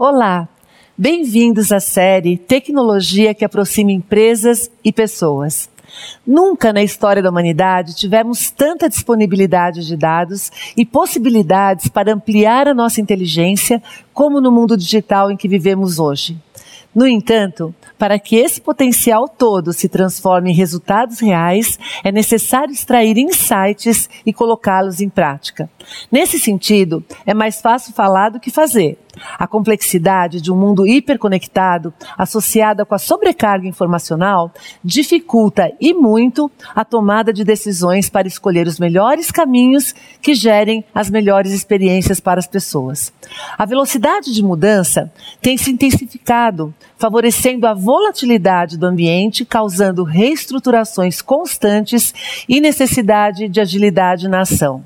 Olá, bem-vindos à série Tecnologia que aproxima empresas e pessoas. Nunca na história da humanidade tivemos tanta disponibilidade de dados e possibilidades para ampliar a nossa inteligência como no mundo digital em que vivemos hoje. No entanto, para que esse potencial todo se transforme em resultados reais, é necessário extrair insights e colocá-los em prática. Nesse sentido, é mais fácil falar do que fazer. A complexidade de um mundo hiperconectado, associada com a sobrecarga informacional, dificulta e muito a tomada de decisões para escolher os melhores caminhos que gerem as melhores experiências para as pessoas. A velocidade de mudança tem se intensificado, favorecendo a volatilidade do ambiente, causando reestruturações constantes e necessidade de agilidade na ação.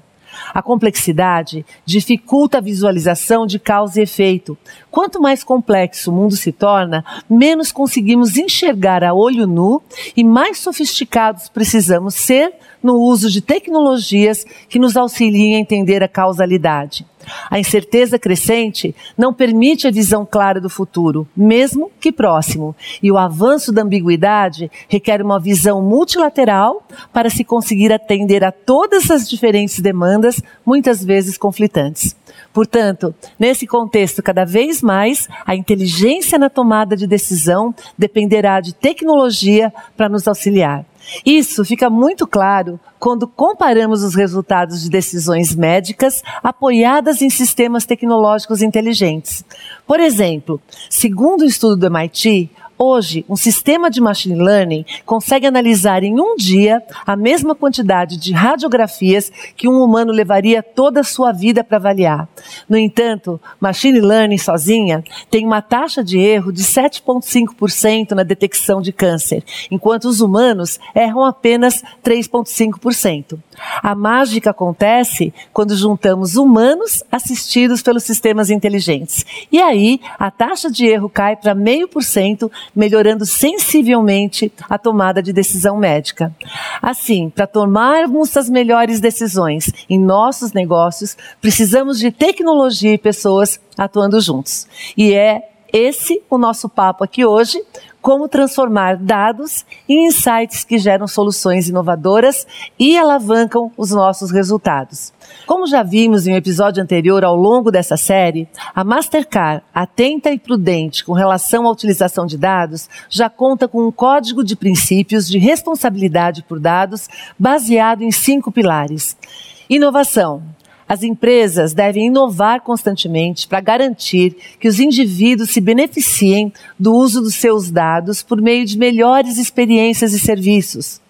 A complexidade dificulta a visualização de causa e efeito. Quanto mais complexo o mundo se torna, menos conseguimos enxergar a olho nu e mais sofisticados precisamos ser no uso de tecnologias que nos auxiliem a entender a causalidade. A incerteza crescente não permite a visão clara do futuro, mesmo que próximo, e o avanço da ambiguidade requer uma visão multilateral para se conseguir atender a todas as diferentes demandas, muitas vezes conflitantes. Portanto, nesse contexto, cada vez mais, a inteligência na tomada de decisão dependerá de tecnologia para nos auxiliar. Isso fica muito claro quando comparamos os resultados de decisões médicas apoiadas em sistemas tecnológicos inteligentes. Por exemplo, segundo o estudo do MIT, Hoje, um sistema de machine learning consegue analisar em um dia a mesma quantidade de radiografias que um humano levaria toda a sua vida para avaliar. No entanto, machine learning sozinha tem uma taxa de erro de 7,5% na detecção de câncer, enquanto os humanos erram apenas 3,5%. A mágica acontece quando juntamos humanos assistidos pelos sistemas inteligentes. E aí, a taxa de erro cai para meio por cento melhorando sensivelmente a tomada de decisão médica. Assim, para tomarmos as melhores decisões em nossos negócios, precisamos de tecnologia e pessoas atuando juntos. E é esse o nosso papo aqui hoje como transformar dados em insights que geram soluções inovadoras e alavancam os nossos resultados. Como já vimos em um episódio anterior ao longo dessa série, a Mastercard, atenta e prudente com relação à utilização de dados, já conta com um código de princípios de responsabilidade por dados baseado em cinco pilares. Inovação, as empresas devem inovar constantemente para garantir que os indivíduos se beneficiem do uso dos seus dados por meio de melhores experiências e serviços.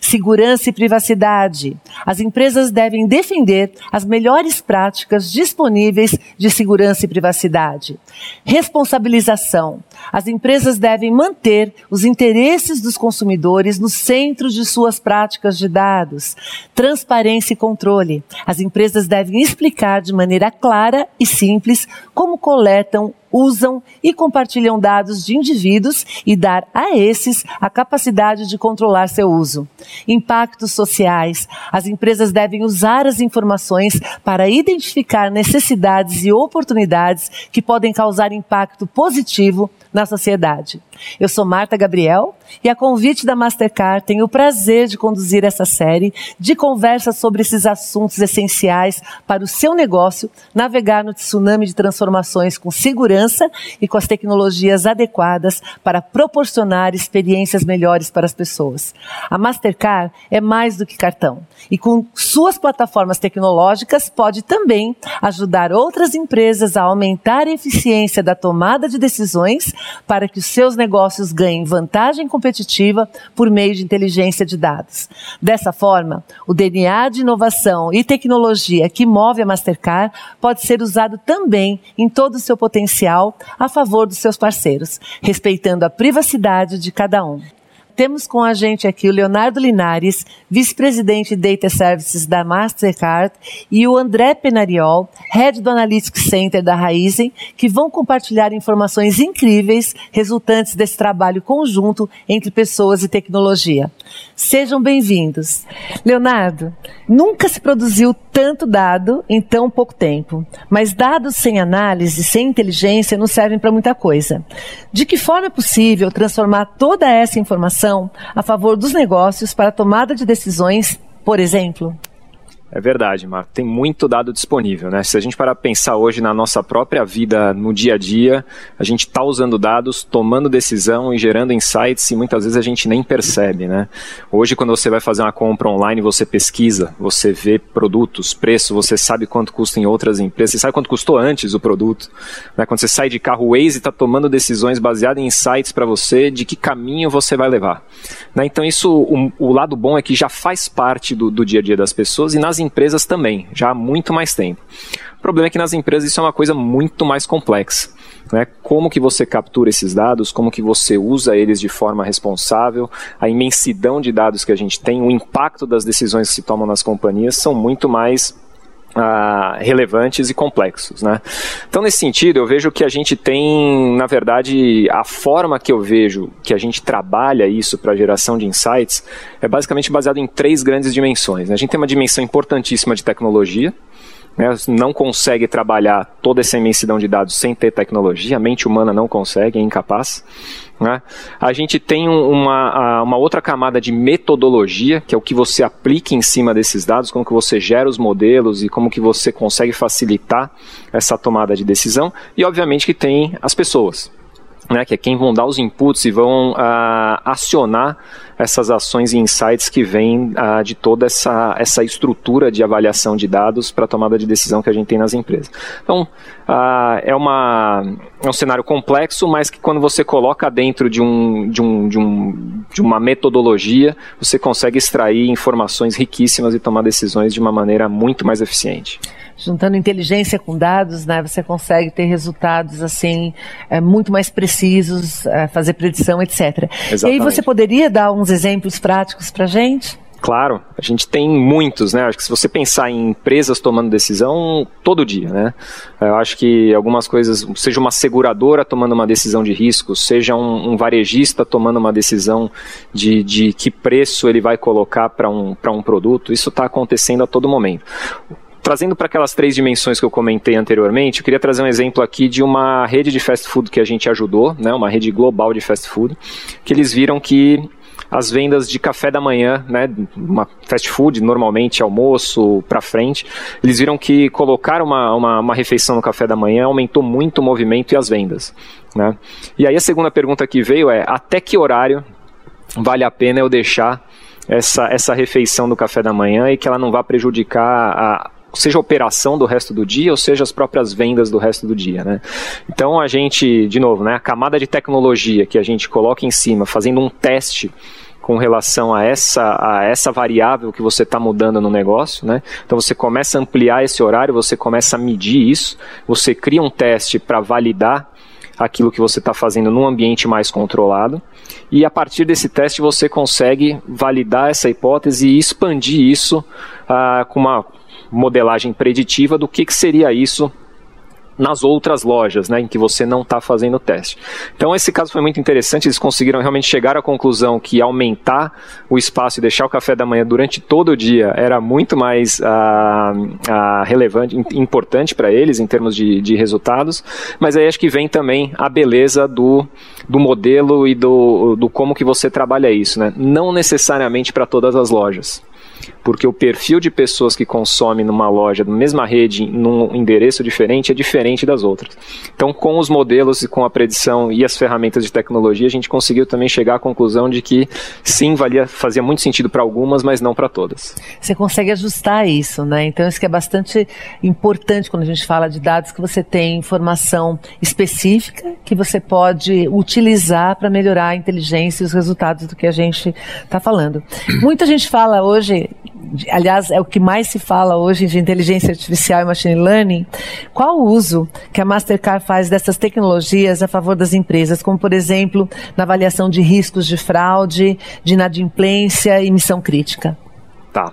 Segurança e privacidade. As empresas devem defender as melhores práticas disponíveis de segurança e privacidade. Responsabilização. As empresas devem manter os interesses dos consumidores no centro de suas práticas de dados. Transparência e controle. As empresas devem explicar de maneira clara e simples como coletam usam e compartilham dados de indivíduos e dar a esses a capacidade de controlar seu uso. Impactos sociais. As empresas devem usar as informações para identificar necessidades e oportunidades que podem causar impacto positivo na sociedade. Eu sou Marta Gabriel e a convite da Mastercard tenho o prazer de conduzir essa série de conversas sobre esses assuntos essenciais para o seu negócio navegar no tsunami de transformações com segurança e com as tecnologias adequadas para proporcionar experiências melhores para as pessoas. A Mastercard é mais do que cartão e com suas plataformas tecnológicas pode também ajudar outras empresas a aumentar a eficiência da tomada de decisões para que os seus negócios ganhem vantagem competitiva por meio de inteligência de dados. Dessa forma, o DNA de inovação e tecnologia que move a Mastercard pode ser usado também em todo o seu potencial a favor dos seus parceiros, respeitando a privacidade de cada um. Temos com a gente aqui o Leonardo Linares, vice-presidente de Data Services da Mastercard, e o André Penariol, head do Analytics Center da Raizen, que vão compartilhar informações incríveis resultantes desse trabalho conjunto entre pessoas e tecnologia. Sejam bem-vindos. Leonardo, nunca se produziu tanto dado em tão pouco tempo, mas dados sem análise, sem inteligência, não servem para muita coisa. De que forma é possível transformar toda essa informação a favor dos negócios para a tomada de decisões, por exemplo? É verdade, Marco. Tem muito dado disponível, né? Se a gente parar para pensar hoje na nossa própria vida, no dia a dia, a gente está usando dados, tomando decisão e gerando insights e muitas vezes a gente nem percebe, né? Hoje, quando você vai fazer uma compra online, você pesquisa, você vê produtos, preço, você sabe quanto custa em outras empresas, você sabe quanto custou antes o produto. Né? Quando você sai de carro, o Waze está tomando decisões baseadas em insights para você de que caminho você vai levar. Né? Então, isso, o, o, lado bom é que já faz parte do, do dia a dia das pessoas e nas empresas também, já há muito mais tempo. O problema é que nas empresas isso é uma coisa muito mais complexa. Né? Como que você captura esses dados, como que você usa eles de forma responsável, a imensidão de dados que a gente tem, o impacto das decisões que se tomam nas companhias são muito mais Uh, relevantes e complexos. Né? Então, nesse sentido, eu vejo que a gente tem, na verdade, a forma que eu vejo que a gente trabalha isso para a geração de insights é basicamente baseado em três grandes dimensões. Né? A gente tem uma dimensão importantíssima de tecnologia, né, não consegue trabalhar toda essa imensidão de dados sem ter tecnologia, a mente humana não consegue, é incapaz. Né? A gente tem uma, uma outra camada de metodologia, que é o que você aplica em cima desses dados, como que você gera os modelos e como que você consegue facilitar essa tomada de decisão. E obviamente que tem as pessoas, né, que é quem vão dar os inputs e vão uh, acionar essas ações e insights que vêm uh, de toda essa, essa estrutura de avaliação de dados para a tomada de decisão que a gente tem nas empresas. Então, uh, é, uma, é um cenário complexo, mas que quando você coloca dentro de, um, de, um, de, um, de uma metodologia, você consegue extrair informações riquíssimas e tomar decisões de uma maneira muito mais eficiente juntando inteligência com dados, né, você consegue ter resultados assim é, muito mais precisos, é, fazer predição, etc. Exatamente. E aí você poderia dar uns exemplos práticos para gente? Claro, a gente tem muitos, né? Acho que se você pensar em empresas tomando decisão todo dia, né? Eu acho que algumas coisas, seja uma seguradora tomando uma decisão de risco, seja um, um varejista tomando uma decisão de, de que preço ele vai colocar para um, um produto, isso está acontecendo a todo momento trazendo para aquelas três dimensões que eu comentei anteriormente, eu queria trazer um exemplo aqui de uma rede de fast food que a gente ajudou, né, uma rede global de fast food, que eles viram que as vendas de café da manhã, né, uma fast food, normalmente almoço para frente, eles viram que colocar uma, uma, uma, refeição no café da manhã aumentou muito o movimento e as vendas. Né? E aí a segunda pergunta que veio é, até que horário vale a pena eu deixar essa, essa refeição do café da manhã e que ela não vá prejudicar a, seja a operação do resto do dia ou seja as próprias vendas do resto do dia, né? Então a gente, de novo, né, a camada de tecnologia que a gente coloca em cima, fazendo um teste com relação a essa, a essa variável que você está mudando no negócio, né? Então você começa a ampliar esse horário, você começa a medir isso, você cria um teste para validar aquilo que você está fazendo num ambiente mais controlado. E a partir desse teste você consegue validar essa hipótese e expandir isso uh, com uma modelagem preditiva do que, que seria isso nas outras lojas, né, em que você não está fazendo o teste. Então esse caso foi muito interessante, eles conseguiram realmente chegar à conclusão que aumentar o espaço e deixar o café da manhã durante todo o dia era muito mais ah, ah, relevante, importante para eles em termos de, de resultados, mas aí acho que vem também a beleza do, do modelo e do, do como que você trabalha isso, né? não necessariamente para todas as lojas porque o perfil de pessoas que consomem numa loja, na mesma rede, num endereço diferente, é diferente das outras. Então, com os modelos e com a predição e as ferramentas de tecnologia, a gente conseguiu também chegar à conclusão de que sim, valia, fazia muito sentido para algumas, mas não para todas. Você consegue ajustar isso, né? Então, isso que é bastante importante quando a gente fala de dados, que você tem informação específica que você pode utilizar para melhorar a inteligência e os resultados do que a gente está falando. Muita gente fala hoje aliás, é o que mais se fala hoje de inteligência artificial e machine learning. Qual o uso que a Mastercard faz dessas tecnologias a favor das empresas, como, por exemplo, na avaliação de riscos de fraude, de inadimplência e missão crítica? Tá.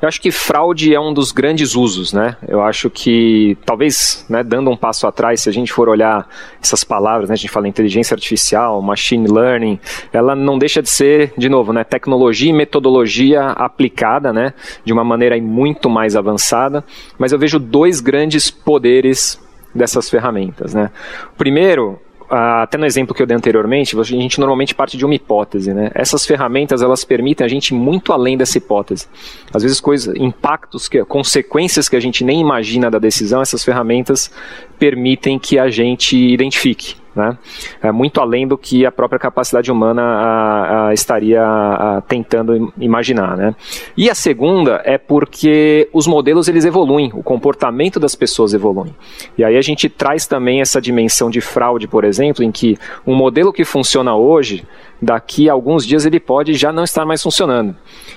Eu acho que fraude é um dos grandes usos, né? Eu acho que, talvez, né, dando um passo atrás, se a gente for olhar essas palavras, né, a gente fala inteligência artificial, machine learning, ela não deixa de ser, de novo, né, tecnologia e metodologia aplicada, né, de uma maneira muito mais avançada, mas eu vejo dois grandes poderes dessas ferramentas, né? Primeiro até no exemplo que eu dei anteriormente, a gente normalmente parte de uma hipótese, né? Essas ferramentas elas permitem a gente ir muito além dessa hipótese. Às vezes coisas, impactos, que, consequências que a gente nem imagina da decisão, essas ferramentas permitem que a gente identifique. Né? É muito além do que a própria capacidade humana a, a, estaria a, tentando imaginar. Né? E a segunda é porque os modelos eles evoluem, o comportamento das pessoas evolui. E aí a gente traz também essa dimensão de fraude, por exemplo, em que um modelo que funciona hoje, daqui a alguns dias ele pode já não estar mais funcionando.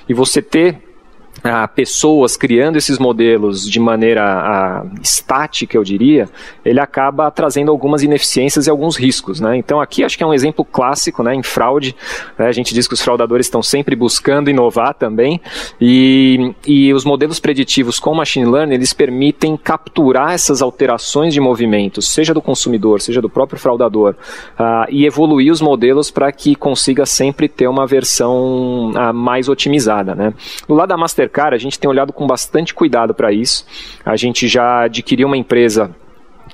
E você ter a pessoas criando esses modelos de maneira a, estática, eu diria, ele acaba trazendo algumas ineficiências e alguns riscos. Né? Então aqui acho que é um exemplo clássico né, em fraude. Né? A gente diz que os fraudadores estão sempre buscando inovar também. E, e os modelos preditivos com machine learning, eles permitem capturar essas alterações de movimentos, seja do consumidor, seja do próprio fraudador, uh, e evoluir os modelos para que consiga sempre ter uma versão uh, mais otimizada. Né? Do lado da Master Mastercard, a gente tem olhado com bastante cuidado para isso. A gente já adquiriu uma empresa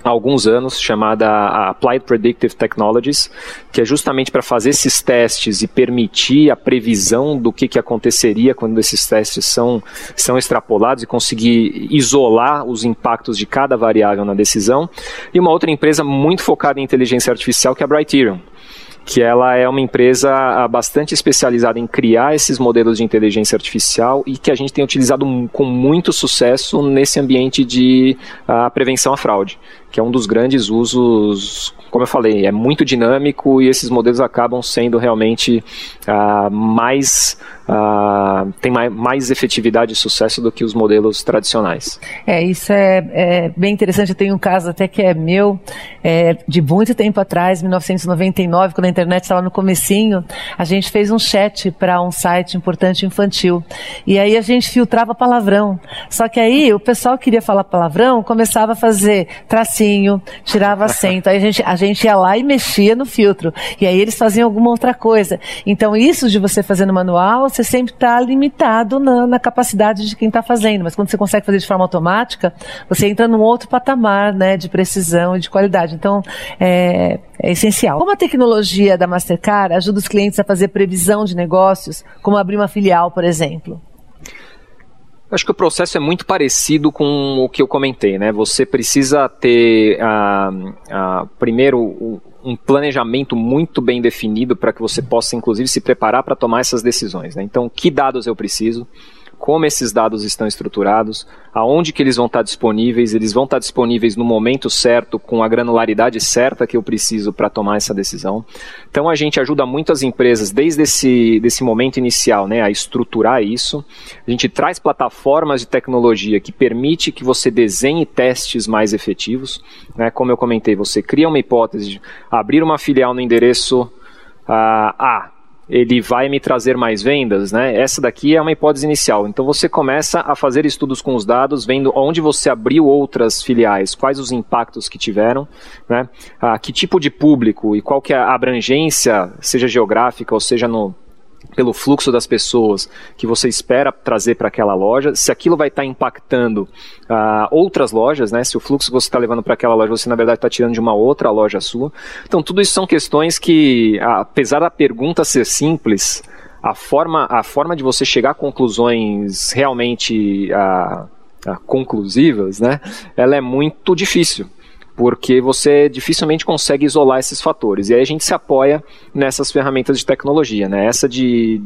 há alguns anos, chamada Applied Predictive Technologies, que é justamente para fazer esses testes e permitir a previsão do que, que aconteceria quando esses testes são, são extrapolados e conseguir isolar os impactos de cada variável na decisão. E uma outra empresa muito focada em inteligência artificial, que é a Brighterion que ela é uma empresa ah, bastante especializada em criar esses modelos de inteligência artificial e que a gente tem utilizado com muito sucesso nesse ambiente de uh, prevenção à fraude, que é um dos grandes usos, como eu falei, é muito dinâmico e esses modelos acabam sendo realmente uh, mais uh, tem mais, mais, efetividade e sucesso do que os modelos tradicionais. É, isso é, é, bem interessante. Eu tenho um caso até que é meu, é, de muito tempo atrás, 1999, quando a internet estava no comecinho, a gente fez um chat para um site importante infantil. E aí a gente filtrava palavrão. Só que aí o pessoal queria falar palavrão, começava a fazer tracinho, tirava acento. Aí a gente, a gente ia lá e mexia no filtro. E aí eles faziam alguma outra coisa. Então isso de você fazer no manual, você sempre está limitado na, na, capacidade de quem está fazendo, mas quando você consegue fazer de forma automática, você entra num outro patamar né, de precisão e de qualidade. Então, é, é essencial. Como a tecnologia da Mastercard ajuda os clientes a fazer previsão de negócios, como abrir uma filial, por exemplo? Acho que o processo é muito parecido com o que eu comentei, né? Você precisa ter, uh, uh, primeiro, um planejamento muito bem definido para que você possa, inclusive, se preparar para tomar essas decisões. Né? Então, que dados eu preciso? Como esses dados estão estruturados, aonde que eles vão estar disponíveis, eles vão estar disponíveis no momento certo, com a granularidade certa que eu preciso para tomar essa decisão. Então a gente ajuda muito as empresas desde esse desse momento inicial, né, a estruturar isso. A gente traz plataformas de tecnologia que permite que você desenhe testes mais efetivos, né? Como eu comentei, você cria uma hipótese de abrir uma filial no endereço uh, A ele vai me trazer mais vendas, né? Essa daqui é uma hipótese inicial. Então você começa a fazer estudos com os dados, vendo onde você abriu outras filiais, quais os impactos que tiveram, né? Ah, que tipo de público e qual que é a abrangência, seja geográfica ou seja no pelo fluxo das pessoas que você espera trazer para aquela loja, se aquilo vai estar tá impactando uh, outras lojas, né? Se o fluxo que você está levando para aquela loja, você na verdade está tirando de uma outra loja sua. Então, tudo isso são questões que, apesar da pergunta ser simples, a forma, a forma de você chegar a conclusões realmente uh, uh, conclusivas, né? Ela é muito difícil porque você dificilmente consegue isolar esses fatores. E aí a gente se apoia nessas ferramentas de tecnologia. Né? Essa de,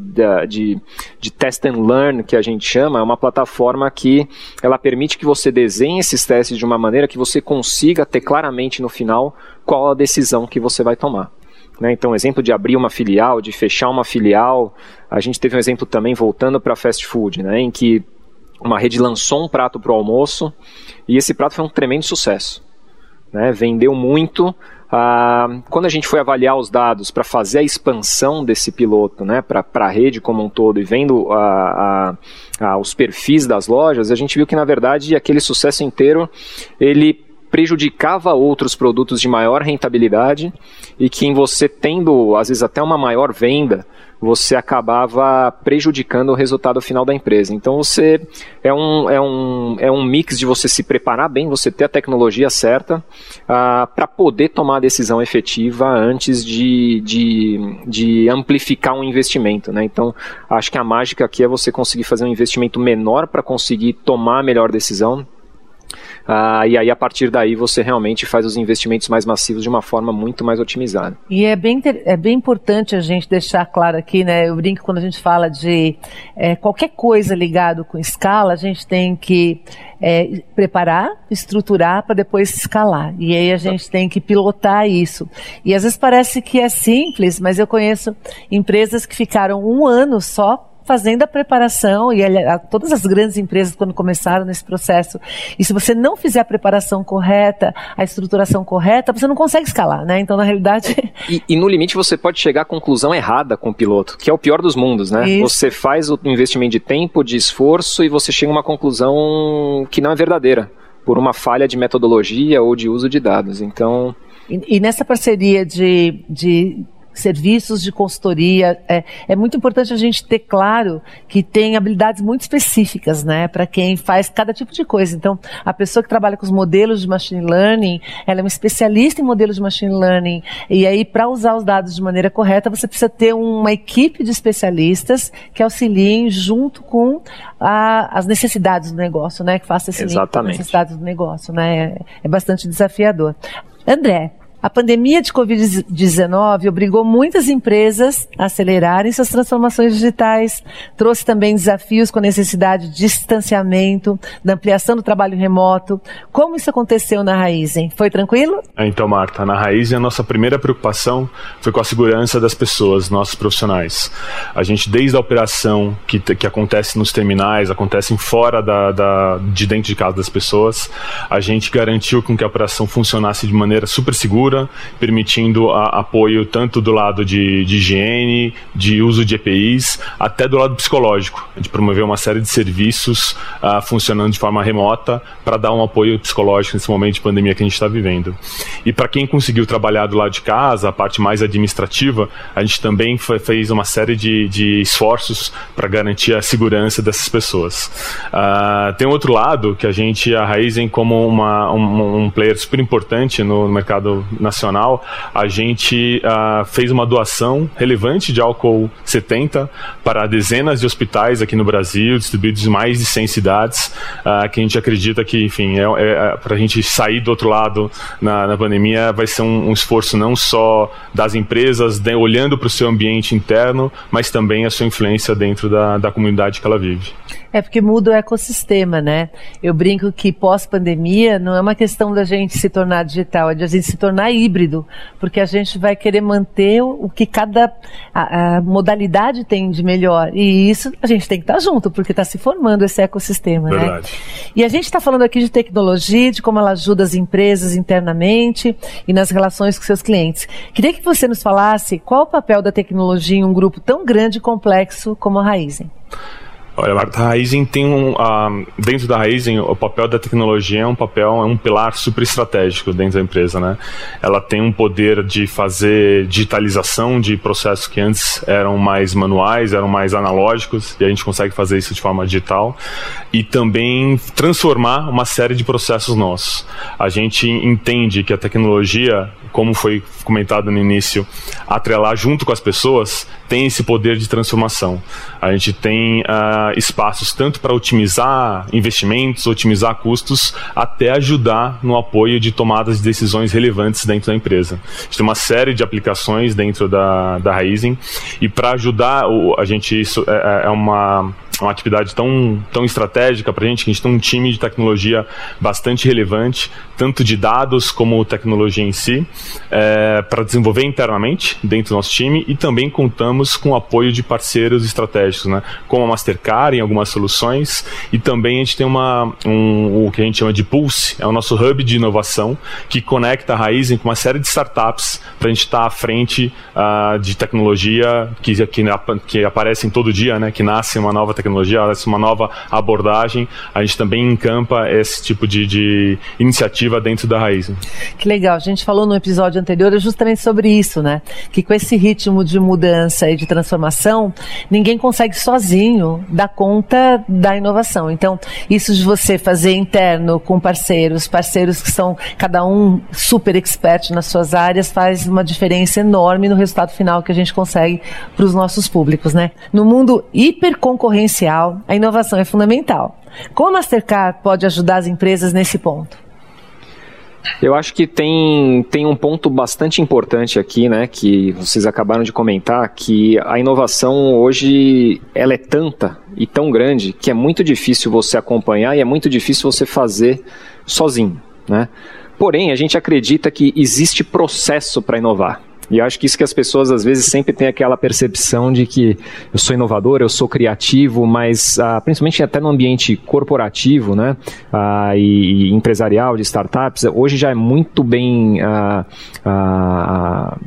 de, de test and learn, que a gente chama, é uma plataforma que ela permite que você desenhe esses testes de uma maneira que você consiga ter claramente no final qual a decisão que você vai tomar. Né? Então, exemplo de abrir uma filial, de fechar uma filial. A gente teve um exemplo também voltando para fast food, né? em que uma rede lançou um prato para o almoço e esse prato foi um tremendo sucesso. Né? Vendeu muito. Ah, quando a gente foi avaliar os dados para fazer a expansão desse piloto né, para a rede como um todo e vendo os perfis das lojas, a gente viu que na verdade aquele sucesso inteiro ele prejudicava outros produtos de maior rentabilidade e que em você tendo, às vezes, até uma maior venda, você acabava prejudicando o resultado final da empresa. Então você é um, é um, é um mix de você se preparar bem, você ter a tecnologia certa uh, para poder tomar a decisão efetiva antes de, de, de amplificar um investimento. Né? Então acho que a mágica aqui é você conseguir fazer um investimento menor para conseguir tomar a melhor decisão ah, e aí, a partir daí, você realmente faz os investimentos mais massivos de uma forma muito mais otimizada. E é bem, é bem importante a gente deixar claro aqui, né? Eu brinco quando a gente fala de é, qualquer coisa ligado com escala, a gente tem que é, preparar, estruturar para depois escalar. E aí a gente tem que pilotar isso. E às vezes parece que é simples, mas eu conheço empresas que ficaram um ano só fazendo a preparação, e a, todas as grandes empresas, quando começaram nesse processo, e se você não fizer a preparação correta, a estruturação correta, você não consegue escalar, né? Então, na realidade. E, e no limite, você pode chegar à conclusão errada com o piloto, que é o pior dos mundos, né? Isso. Você faz o investimento de tempo, de esforço, e você chega a uma conclusão que não é verdadeira, por uma falha de metodologia ou de uso de dados. Então. E, e nessa parceria de, de serviços de consultoria. É, é muito importante a gente ter claro que tem habilidades muito específicas, né, para quem faz cada tipo de coisa. Então, a pessoa que trabalha com os modelos de machine learning, ela é uma especialista em modelos de machine learning. E aí, para usar os dados de maneira correta, você precisa ter uma equipe de especialistas que auxiliem junto com a, as necessidades do negócio, né, que faça esse Exatamente. necessidades do negócio, né. É, é bastante desafiador. André, a pandemia de Covid-19 obrigou muitas empresas a acelerarem suas transformações digitais, trouxe também desafios com a necessidade de distanciamento, da ampliação do trabalho remoto. Como isso aconteceu na Raizen? Foi tranquilo? É, então, Marta, na Raizen a nossa primeira preocupação foi com a segurança das pessoas, nossos profissionais. A gente, desde a operação que, que acontece nos terminais, acontecem fora da, da, de dentro de casa das pessoas, a gente garantiu com que a operação funcionasse de maneira super segura, permitindo a, apoio tanto do lado de, de higiene, de uso de EPIs, até do lado psicológico, de promover uma série de serviços uh, funcionando de forma remota para dar um apoio psicológico nesse momento de pandemia que a gente está vivendo. E para quem conseguiu trabalhar do lado de casa, a parte mais administrativa, a gente também foi, fez uma série de, de esforços para garantir a segurança dessas pessoas. Uh, tem outro lado que a gente, a Raizen, como uma, um, um player super importante no mercado nacional, a gente uh, fez uma doação relevante de álcool 70 para dezenas de hospitais aqui no Brasil, distribuídos em mais de 100 cidades, uh, que a gente acredita que, enfim, é, é, é para a gente sair do outro lado na, na pandemia vai ser um, um, esforço não só das empresas de, olhando para o seu ambiente interno, mas também a sua influência dentro da, da comunidade que ela vive. É porque muda o ecossistema, né? Eu brinco que pós-pandemia não é uma questão da gente se tornar digital, é de a gente se tornar híbrido, porque a gente vai querer manter o que cada a, a modalidade tem de melhor. E isso a gente tem que estar junto, porque está se formando esse ecossistema, né? Verdade. né? E a gente está falando aqui de tecnologia, de como ela ajuda as empresas internamente e nas relações com seus clientes. Queria que você nos falasse qual o papel da tecnologia em um grupo tão grande e complexo como a Raizen. Olha, Marta, a Raizen tem um. Dentro da Raizen, o papel da tecnologia é um papel, é um pilar super estratégico dentro da empresa, né? Ela tem um poder de fazer digitalização de processos que antes eram mais manuais, eram mais analógicos, e a gente consegue fazer isso de forma digital. E também transformar uma série de processos nossos. A gente entende que a tecnologia, como foi comentado no início, atrelar junto com as pessoas, tem esse poder de transformação. A gente tem. Uh, espaços tanto para otimizar investimentos, otimizar custos, até ajudar no apoio de tomadas de decisões relevantes dentro da empresa. A gente tem uma série de aplicações dentro da, da Raizen e para ajudar, a gente, isso é, é, é uma uma atividade tão, tão estratégica para a gente, que a gente tem um time de tecnologia bastante relevante, tanto de dados como tecnologia em si, é, para desenvolver internamente dentro do nosso time e também contamos com o apoio de parceiros estratégicos, né, como a Mastercard em algumas soluções e também a gente tem uma, um, o que a gente chama de Pulse, é o nosso hub de inovação que conecta a Raizen com uma série de startups para a gente estar tá à frente uh, de tecnologia que, que, que aparecem todo dia, né, que nasce uma nova tecnologia, nasce uma nova abordagem, a gente também encampa esse tipo de, de iniciativa dentro da Raizen. Que legal, a gente falou no episódio anterior justamente sobre isso, né, que com esse ritmo de mudança e de transformação, ninguém consegue sozinho dar conta da inovação. Então, isso de você fazer interno com parceiros, parceiros que são cada um super expert nas suas áreas, faz uma diferença enorme no resultado final que a gente consegue para os nossos públicos, né? No mundo hiperconcorrencial, a inovação é fundamental. Como a Mastercard pode ajudar as empresas nesse ponto? Eu acho que tem, tem um ponto bastante importante aqui, né, que vocês acabaram de comentar, que a inovação hoje ela é tanta e tão grande que é muito difícil você acompanhar e é muito difícil você fazer sozinho, né? Porém, a gente acredita que existe processo para inovar. E acho que isso que as pessoas às vezes sempre têm aquela percepção de que eu sou inovador, eu sou criativo, mas ah, principalmente até no ambiente corporativo né, ah, e, e, empresarial de startups, hoje já é muito bem ah, ah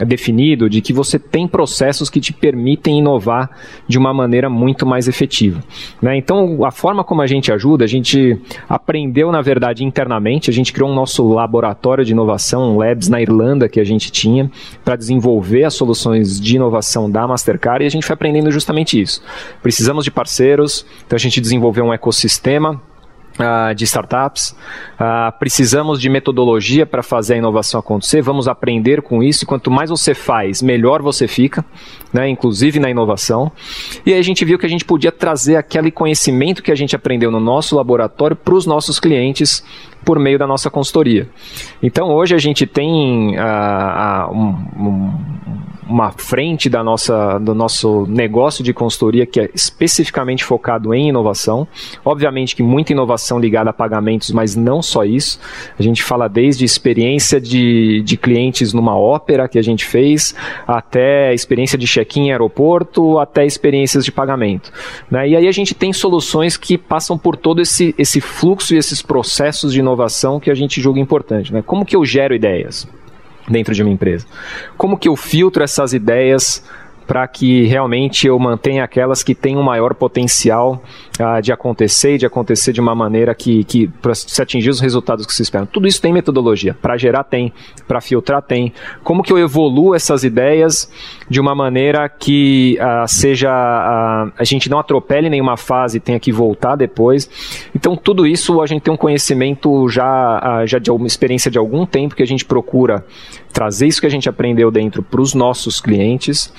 definido de que você tem processos que te permitem inovar de uma maneira muito mais efetiva. Né? Então, a forma como a gente ajuda, a gente aprendeu, na verdade, internamente, a gente criou um nosso laboratório de inovação, um Labs na Irlanda que a gente tinha, para desenvolver as soluções de inovação da Mastercard e a gente foi aprendendo justamente isso. Precisamos de parceiros, então a gente desenvolveu um ecossistema Uh, de startups. Uh, precisamos de metodologia para fazer a inovação acontecer. Vamos aprender com isso. E quanto mais você faz, melhor você fica, né, inclusive na inovação. E aí a gente viu que a gente podia trazer aquele conhecimento que a gente aprendeu no nosso laboratório para os nossos clientes por meio da nossa consultoria. Então hoje a gente tem uh, um, um uma frente da nossa, do nosso negócio de consultoria que é especificamente focado em inovação. Obviamente que muita inovação ligada a pagamentos, mas não só isso. A gente fala desde experiência de, de clientes numa ópera que a gente fez, até experiência de check-in em aeroporto, até experiências de pagamento. Né? E aí a gente tem soluções que passam por todo esse, esse fluxo e esses processos de inovação que a gente julga importante. Né? Como que eu gero ideias? dentro de uma empresa. Como que eu filtro essas ideias para que realmente eu mantenha aquelas que têm um maior potencial uh, de acontecer e de acontecer de uma maneira que, que para se atingir os resultados que se esperam. Tudo isso tem metodologia. Para gerar tem, para filtrar tem. Como que eu evoluo essas ideias de uma maneira que uh, seja uh, a gente não atropele nenhuma fase e tenha que voltar depois. Então tudo isso a gente tem um conhecimento já, já de uma experiência de algum tempo que a gente procura trazer isso que a gente aprendeu dentro para os nossos clientes,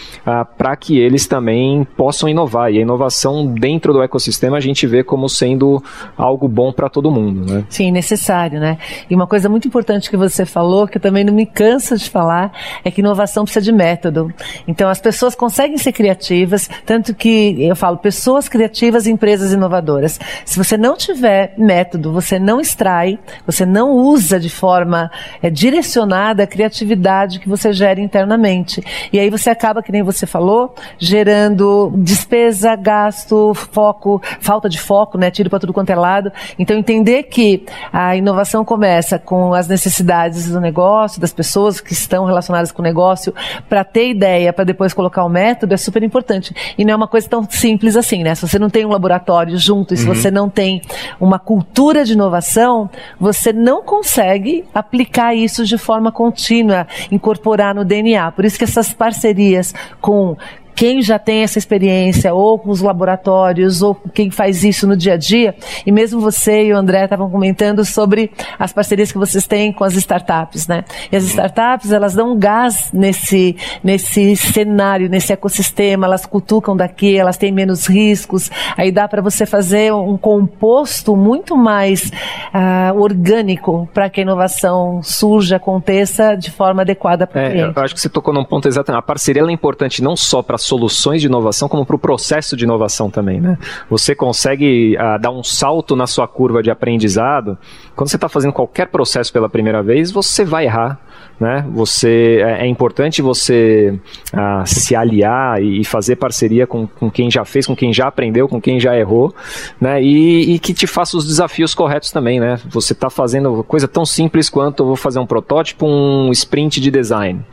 para que eles também possam inovar. E a inovação dentro do ecossistema a gente vê como sendo algo bom para todo mundo. Né? Sim, necessário, né? E uma coisa muito importante que você falou, que eu também não me canso de falar, é que inovação precisa de método. Então as pessoas conseguem ser criativas, tanto que eu falo pessoas criativas e empresas inovadoras. Se você não tiver método, você não extrai, você não usa de forma é, direcionada a criatividade atividade que você gera internamente. E aí você acaba, que nem você falou, gerando despesa, gasto, foco, falta de foco, né? Tiro para tudo quanto é lado. Então entender que a inovação começa com as necessidades do negócio, das pessoas que estão relacionadas com o negócio, para ter ideia, para depois colocar o método, é super importante. E não é uma coisa tão simples assim, né? Se você não tem um laboratório junto e se uhum. você não tem uma cultura de inovação, você não consegue aplicar isso de forma contínua incorporar no DNA. Por isso que essas parcerias com com quem já tem essa experiência, ou com os laboratórios, ou quem faz isso no dia a dia, e mesmo você e o André estavam comentando sobre as parcerias que vocês têm com as startups, né? E as startups, elas dão gás nesse, nesse cenário, nesse ecossistema, elas cutucam daqui, elas têm menos riscos, aí dá para você fazer um composto muito mais uh, orgânico para que a inovação surja, aconteça de forma adequada para o é, cliente. Eu acho que você tocou num ponto exatamente. A parceria é importante não só para soluções de inovação como para o processo de inovação também, né? Você consegue uh, dar um salto na sua curva de aprendizado. Quando você está fazendo qualquer processo pela primeira vez, você vai errar. Né? Você é, é importante você uh, se aliar e fazer parceria com, com quem já fez, com quem já aprendeu, com quem já errou, né? E, e que te faça os desafios corretos também, né? Você está fazendo coisa tão simples quanto eu vou fazer um protótipo, um sprint de design,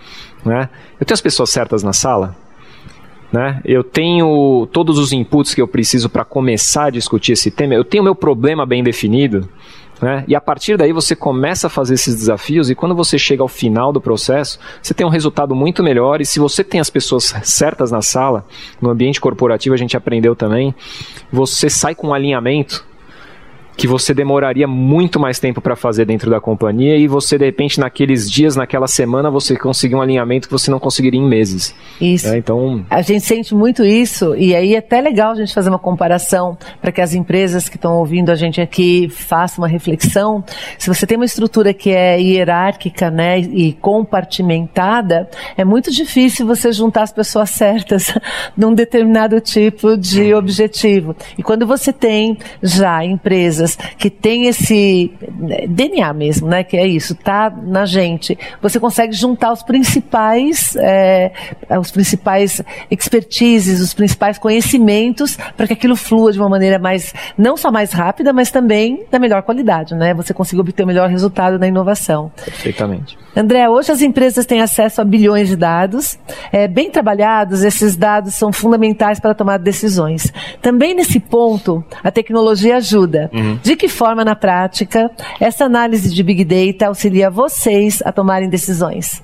né? Eu tenho as pessoas certas na sala, né? Eu tenho todos os inputs que eu preciso para começar a discutir esse tema. Eu tenho meu problema bem definido. Né? E a partir daí você começa a fazer esses desafios e quando você chega ao final do processo, você tem um resultado muito melhor. E se você tem as pessoas certas na sala, no ambiente corporativo a gente aprendeu também, você sai com um alinhamento que você demoraria muito mais tempo para fazer dentro da companhia e você de repente naqueles dias, naquela semana você conseguir um alinhamento que você não conseguiria em meses. Isso. É, então a gente sente muito isso e aí é até legal a gente fazer uma comparação para que as empresas que estão ouvindo a gente aqui façam uma reflexão. Se você tem uma estrutura que é hierárquica, né, e compartimentada, é muito difícil você juntar as pessoas certas num determinado tipo de objetivo. E quando você tem já empresas empresas que têm esse né, DNA mesmo, né? Que é isso, tá na gente. Você consegue juntar os principais, é, os principais expertises, os principais conhecimentos para que aquilo flua de uma maneira mais, não só mais rápida, mas também da melhor qualidade, né? Você consiga obter o melhor resultado na inovação. Perfeitamente. André, hoje as empresas têm acesso a bilhões de dados. É, bem trabalhados, esses dados são fundamentais para tomar decisões. Também nesse ponto, a tecnologia ajuda. Uhum. De que forma, na prática, essa análise de Big Data auxilia vocês a tomarem decisões?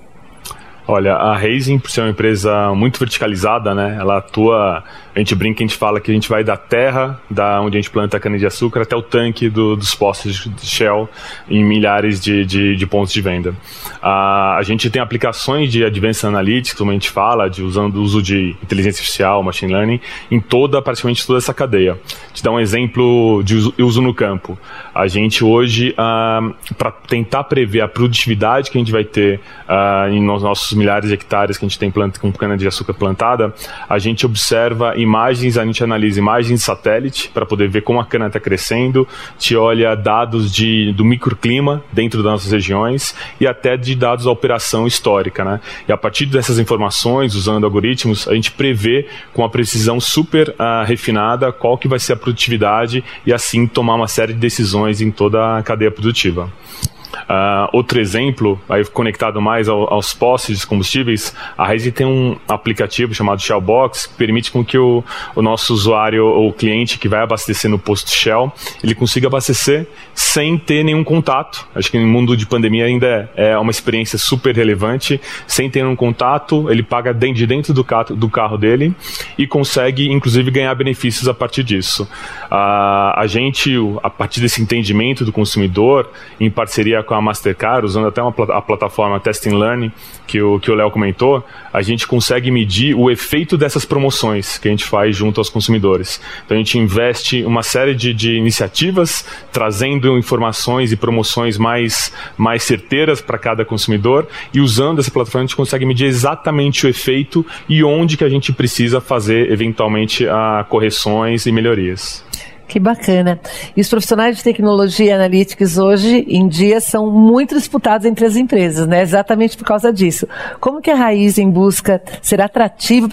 Olha, a Raising, por ser uma empresa muito verticalizada, né, ela atua a gente brinca, a gente fala que a gente vai da terra, da onde a gente planta a cana-de-açúcar, até o tanque do, dos postos de Shell em milhares de, de, de pontos de venda. Uh, a gente tem aplicações de Advanced Analytics, como a gente fala, de usando o uso de inteligência artificial, machine learning, em toda, praticamente toda essa cadeia. Te dar um exemplo de uso, uso no campo. A gente hoje, ah, para tentar prever a produtividade que a gente vai ter uh, em nossos milhares de hectares que a gente tem planta, com cana-de-açúcar plantada, a gente observa imagens, a gente analisa imagens de satélite para poder ver como a cana está crescendo, te olha dados de, do microclima dentro das nossas regiões e até de dados da operação histórica. Né? E a partir dessas informações, usando algoritmos, a gente prevê com uma precisão super uh, refinada qual que vai ser a produtividade e assim tomar uma série de decisões em toda a cadeia produtiva. Uh, outro exemplo, aí conectado mais ao, aos postos de combustíveis, a Raiz tem um aplicativo chamado Shellbox que permite com que o, o nosso usuário ou cliente que vai abastecer no posto Shell, ele consiga abastecer sem ter nenhum contato. Acho que no mundo de pandemia ainda é, é uma experiência super relevante. Sem ter nenhum contato, ele paga de dentro do carro, do carro dele e consegue, inclusive, ganhar benefícios a partir disso. Uh, a gente, a partir desse entendimento do consumidor, em parceria com a Mastercard, usando até uma, a plataforma Testing Learning, que o que o Léo comentou, a gente consegue medir o efeito dessas promoções que a gente faz junto aos consumidores. Então a gente investe uma série de, de iniciativas, trazendo informações e promoções mais, mais certeiras para cada consumidor, e usando essa plataforma a gente consegue medir exatamente o efeito e onde que a gente precisa fazer eventualmente a correções e melhorias. Que bacana. E os profissionais de tecnologia e analytics hoje em dia são muito disputados entre as empresas, né? Exatamente por causa disso. Como que a Raiz em busca ser atrativa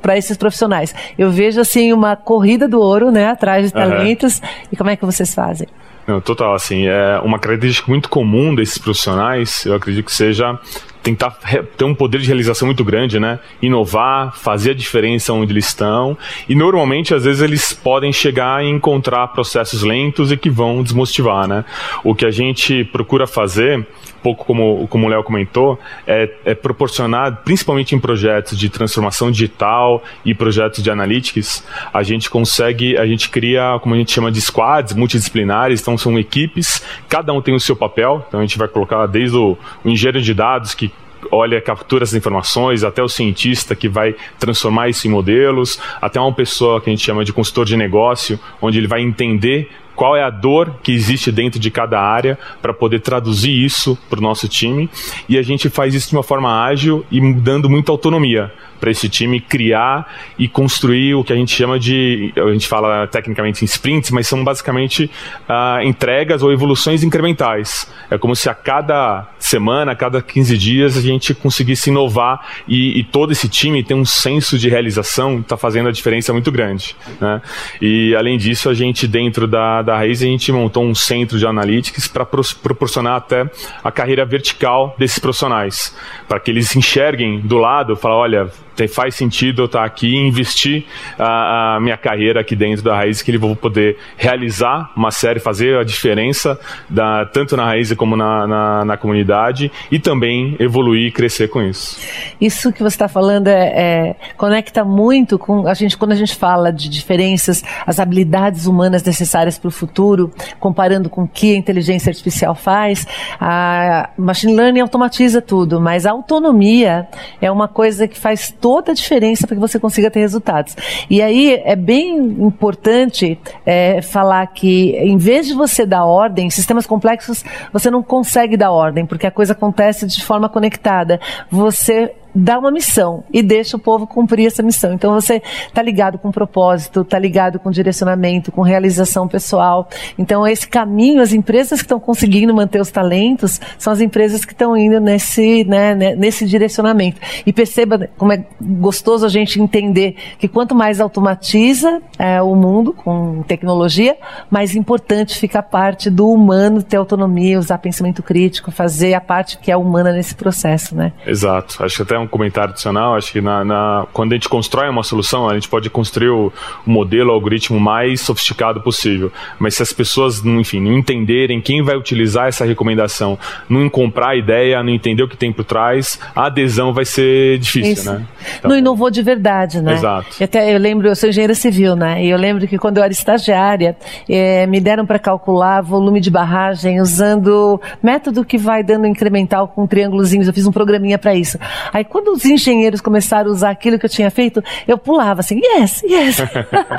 para esses profissionais? Eu vejo assim uma corrida do ouro, né, atrás de talentos. Uhum. E como é que vocês fazem? Não, total, assim, é uma característica muito comum desses profissionais, eu acredito que seja tentar ter um poder de realização muito grande, né? Inovar, fazer a diferença onde eles estão. E normalmente, às vezes, eles podem chegar e encontrar processos lentos e que vão desmotivar, né? O que a gente procura fazer pouco como, como o Léo comentou, é, é, proporcionar, principalmente em projetos de transformação digital e projetos de analytics, a gente consegue, a gente cria, como a gente chama de squads multidisciplinares, então são equipes, cada um tem o seu papel, então a gente vai colocar desde o, o engenheiro de dados que olha, captura essas informações, até o cientista que vai transformar isso em modelos, até uma pessoa que a gente chama de consultor de negócio, onde ele vai entender qual é a dor que existe dentro de cada área para poder traduzir isso para o nosso time. E a gente faz isso de uma forma ágil e dando muita autonomia para esse time criar e construir o que a gente chama de, a gente fala tecnicamente em sprints, mas são basicamente uh, entregas ou evoluções incrementais. É como se a cada semana, a cada 15 dias, a gente conseguisse inovar e, e todo esse time tem um senso de realização, está fazendo a diferença muito grande. Né? E além disso, a gente dentro da, da Raiz, a gente montou um centro de analytics para pro, proporcionar até a carreira vertical desses profissionais, para que eles enxerguem do lado, falar, olha, faz sentido eu estar aqui e investir a, a, minha carreira aqui dentro da Raiz, que ele vou poder realizar uma série, fazer a diferença da, tanto na Raiz como na, na, na comunidade e também evoluir e crescer com isso. Isso que você está falando é, é, conecta muito com a gente quando a gente fala de diferenças, as habilidades humanas necessárias para o futuro, comparando com o que a inteligência artificial faz. A machine learning automatiza tudo, mas a autonomia é uma coisa que faz todo toda a diferença para que você consiga ter resultados. E aí é bem importante é, falar que, em vez de você dar ordem, sistemas complexos, você não consegue dar ordem, porque a coisa acontece de forma conectada. Você dá uma missão e deixa o povo cumprir essa missão. Então você está ligado com propósito, está ligado com direcionamento, com realização pessoal. Então esse caminho, as empresas que estão conseguindo manter os talentos são as empresas que estão indo nesse, né, né, nesse direcionamento. E perceba como é gostoso a gente entender que quanto mais automatiza é, o mundo com tecnologia, mais importante fica a parte do humano ter autonomia, usar pensamento crítico, fazer a parte que é humana nesse processo, né? Exato. Acho que até um comentário adicional, acho que na, na, quando a gente constrói uma solução, a gente pode construir o, o, modelo, o algoritmo mais sofisticado possível. Mas se as pessoas, enfim, não entenderem quem vai utilizar essa recomendação, não comprar a ideia, não entender o que tem por trás, a adesão vai ser difícil, Isso. né? Então, não inovou de verdade, né? Exato. E até eu lembro, eu sou engenheira civil, né? E eu lembro que quando eu era estagiária, eh, me deram para calcular volume de barragem usando método que vai dando incremental com triângulozinhos. Eu fiz um programinha para isso. Aí quando os engenheiros começaram a usar aquilo que eu tinha feito, eu pulava assim, yes, yes.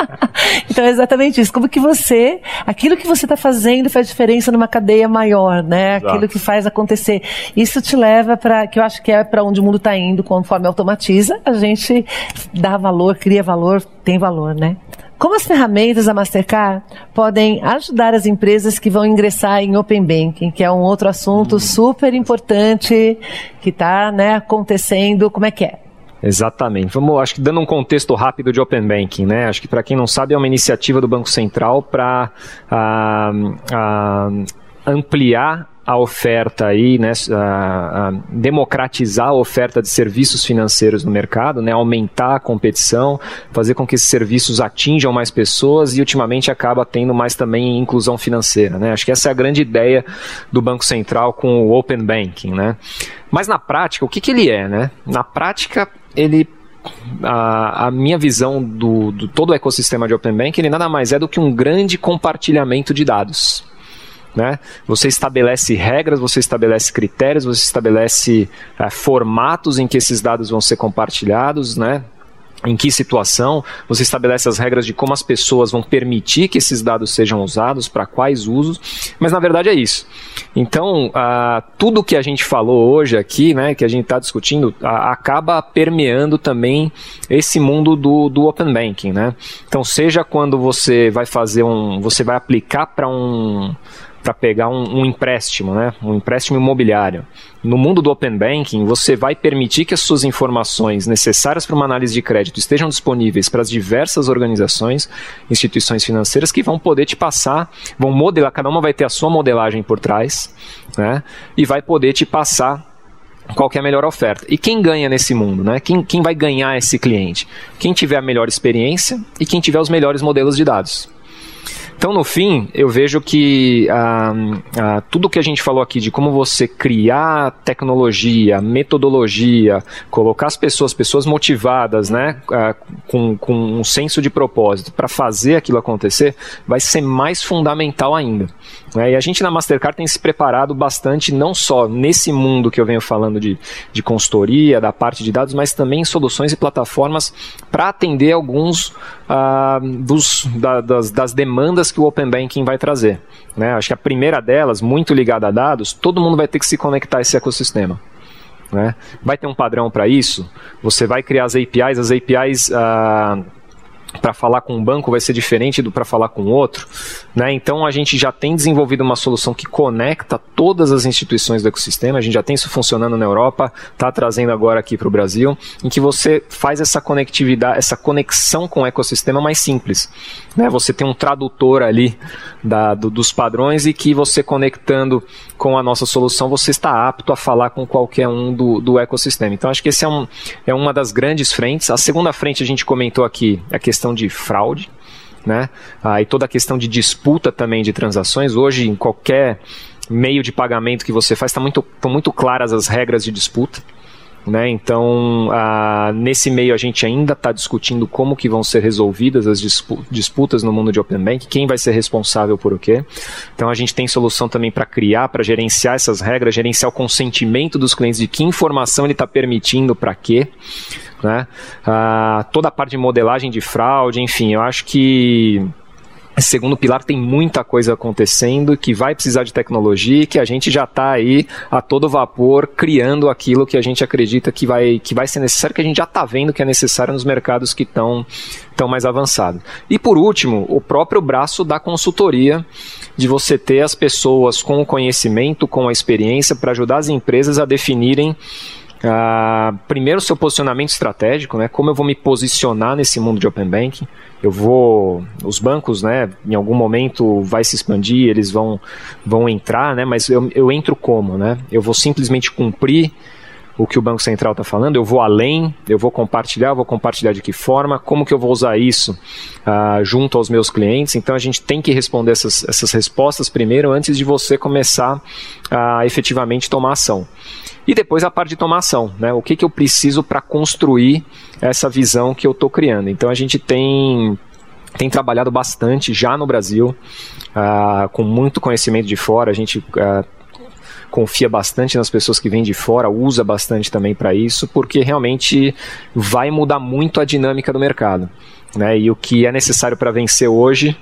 então é exatamente isso. Como que você, aquilo que você está fazendo faz diferença numa cadeia maior, né? Exato. Aquilo que faz acontecer. Isso te leva para, que eu acho que é para onde o mundo está indo, conforme automatiza, a gente dá valor, cria valor, tem valor, né? Como as ferramentas da Mastercard podem ajudar as empresas que vão ingressar em Open Banking, que é um outro assunto hum. super importante que está né, acontecendo. Como é que é? Exatamente. Vamos, acho que dando um contexto rápido de Open Banking, né? Acho que para quem não sabe é uma iniciativa do Banco Central para ah, ah, ampliar a oferta aí, né, a, a democratizar a oferta de serviços financeiros no mercado, né, aumentar a competição, fazer com que esses serviços atinjam mais pessoas e ultimamente acaba tendo mais também inclusão financeira, né? Acho que essa é a grande ideia do Banco Central com o Open Banking, né? Mas na prática, o que, que ele é, né? Na prática, ele a, a, minha visão do, do todo o ecossistema de Open Banking, ele nada mais é do que um grande compartilhamento de dados. Né? Você estabelece regras, você estabelece critérios, você estabelece é, formatos em que esses dados vão ser compartilhados, né? em que situação, você estabelece as regras de como as pessoas vão permitir que esses dados sejam usados, para quais usos, mas na verdade é isso. Então, uh, tudo que a gente falou hoje aqui, né, que a gente está discutindo, acaba permeando também esse mundo do, do Open Banking. Né? Então, seja quando você vai fazer um. você vai aplicar para um para pegar um, um, empréstimo, né? um empréstimo imobiliário. No mundo do Open Banking, você vai permitir que as suas informações necessárias para uma análise de crédito estejam disponíveis para as diversas organizações, instituições financeiras que vão poder te passar, vão modelar, cada uma vai ter a sua modelagem por trás, né? e vai poder te passar qual é a melhor oferta. E quem ganha nesse mundo? Né? Quem, quem vai ganhar esse cliente? Quem tiver a melhor experiência e quem tiver os melhores modelos de dados. Então, no fim, eu vejo que ah, ah, tudo que a gente falou aqui de como você criar tecnologia, metodologia, colocar as pessoas, pessoas motivadas, né, ah, com, com um senso de propósito para fazer aquilo acontecer, vai ser mais fundamental ainda. Né? E a gente na Mastercard tem se preparado bastante, não só nesse mundo que eu venho falando de, de consultoria, da parte de dados, mas também em soluções e plataformas para atender alguns dos, da, das, das demandas regras que o Open Banking vai trazer. Né? Acho que a primeira delas, muito ligada a dados, todo mundo vai ter que se conectar a esse ecossistema. Né? Vai ter um padrão para isso? Você vai criar as APIs, as APIs. Ah, para falar com um banco vai ser diferente do para falar com outro, né? Então a gente já tem desenvolvido uma solução que conecta todas as instituições do ecossistema. A gente já tem isso funcionando na Europa, está trazendo agora aqui para o Brasil, em que você faz essa conectividade, essa conexão com o ecossistema mais simples, né? Você tem um tradutor ali da, do, dos padrões e que você conectando com a nossa solução você está apto a falar com qualquer um do, do ecossistema. Então acho que esse é, um, é uma das grandes frentes. A segunda frente a gente comentou aqui a questão questão de fraude, né? Ah, e toda a questão de disputa também de transações. Hoje, em qualquer meio de pagamento que você faz, estão tá muito, muito claras as regras de disputa. Né? Então, ah, nesse meio a gente ainda está discutindo como que vão ser resolvidas as disputas no mundo de Open Bank, quem vai ser responsável por o quê. Então, a gente tem solução também para criar, para gerenciar essas regras, gerenciar o consentimento dos clientes de que informação ele está permitindo para quê. Né? Ah, toda a parte de modelagem de fraude, enfim, eu acho que segundo pilar tem muita coisa acontecendo que vai precisar de tecnologia e que a gente já está aí a todo vapor criando aquilo que a gente acredita que vai, que vai ser necessário, que a gente já está vendo que é necessário nos mercados que estão tão mais avançados. E por último, o próprio braço da consultoria, de você ter as pessoas com o conhecimento, com a experiência para ajudar as empresas a definirem Uh, primeiro, seu posicionamento estratégico, né? Como eu vou me posicionar nesse mundo de open banking? Eu vou, os bancos, né? Em algum momento vai se expandir, eles vão, vão entrar, né? Mas eu, eu entro como, né? Eu vou simplesmente cumprir o que o Banco Central está falando, eu vou além, eu vou compartilhar, eu vou compartilhar de que forma, como que eu vou usar isso uh, junto aos meus clientes. Então a gente tem que responder essas, essas respostas primeiro antes de você começar a efetivamente tomar ação. E depois a parte de tomar ação, né? O que, que eu preciso para construir essa visão que eu estou criando. Então a gente tem tem trabalhado bastante já no Brasil, uh, com muito conhecimento de fora. A gente uh, confia bastante nas pessoas que vêm de fora, usa bastante também para isso, porque realmente vai mudar muito a dinâmica do mercado. Né? E o que é necessário para vencer hoje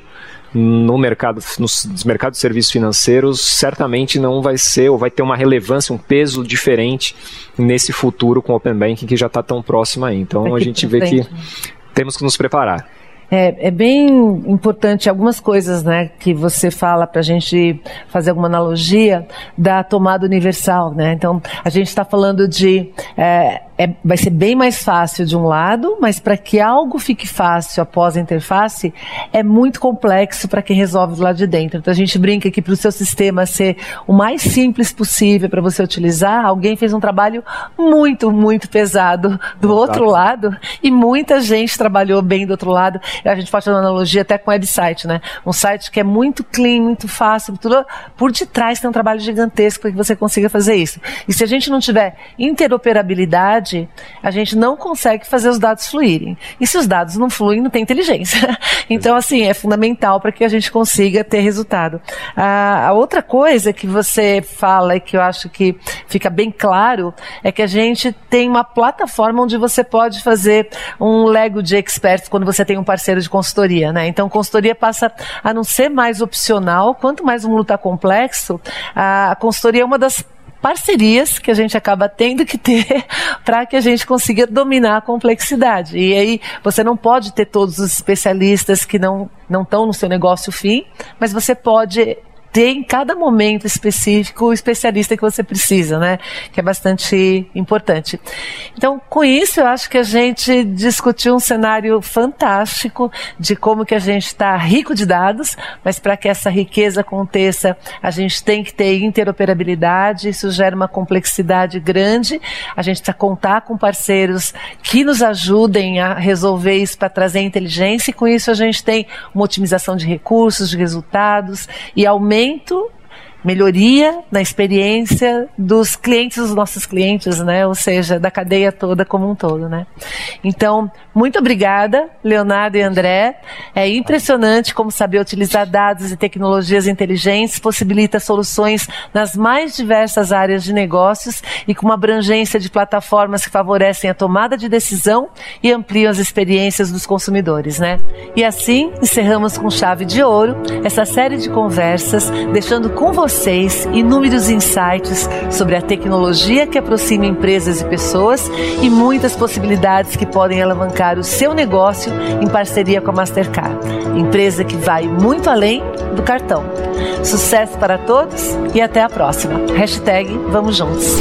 no mercado, nos mercados de serviços financeiros, certamente não vai ser ou vai ter uma relevância, um peso diferente nesse futuro com o Open Banking que já está tão próximo aí. Então a gente vê que temos que nos preparar. É, é, bem importante algumas coisas né, que você fala para a gente fazer alguma analogia da tomada universal. Né? Então, a gente está falando de é, é, vai ser bem mais fácil de um lado, mas para que algo fique fácil após a interface, é muito complexo para quem resolve do lado de dentro. Então a gente brinca que para o seu sistema ser o mais simples possível para você utilizar, alguém fez um trabalho muito, muito pesado do outro lado e muita gente trabalhou bem do outro lado. A gente pode fazer uma analogia até com website, né? Um site que é muito clean, muito fácil, tudo por detrás tem um trabalho gigantesco para que você consiga fazer isso. E se a gente não tiver interoperabilidade, verdade, a gente não consegue fazer os dados fluírem. E se os dados não fluem, não tem inteligência. Então, assim, é fundamental para que a gente consiga ter resultado. A, a outra coisa que você fala e que eu acho que fica bem claro é que a gente tem uma plataforma onde você pode fazer um Lego de experts quando você tem um parceiro de consultoria, né? Então, consultoria passa a não ser mais opcional. Quanto mais um luta complexo, a consultoria é uma das parcerias que a gente acaba tendo que ter para que a gente consiga dominar a complexidade. E aí você não pode ter todos os especialistas que não não estão no seu negócio fim, mas você pode ter em cada momento específico o especialista que você precisa, né? Que é bastante importante. Então, com isso, eu acho que a gente discutiu um cenário fantástico de como que a gente está rico de dados, mas para que essa riqueza aconteça, a gente tem que ter interoperabilidade, isso gera uma complexidade grande. A gente precisa contar com parceiros que nos ajudem a resolver isso para trazer inteligência, e com isso a gente tem uma otimização de recursos, de resultados e aumento momento melhoria na experiência dos clientes, dos nossos clientes, né? Ou seja, da cadeia toda como um todo, né? Então, muito obrigada, Leonardo e André. É impressionante como saber utilizar dados e tecnologias inteligentes possibilita soluções nas mais diversas áreas de negócios e com uma abrangência de plataformas que favorecem a tomada de decisão e ampliam as experiências dos consumidores, né? E assim, encerramos com chave de ouro essa série de conversas, deixando com vocês inúmeros insights sobre a tecnologia que aproxima empresas e pessoas e muitas possibilidades que podem alavancar o seu negócio em parceria com a Mastercard, empresa que vai muito além do cartão. Sucesso para todos e até a próxima. Hashtag Vamos Juntos.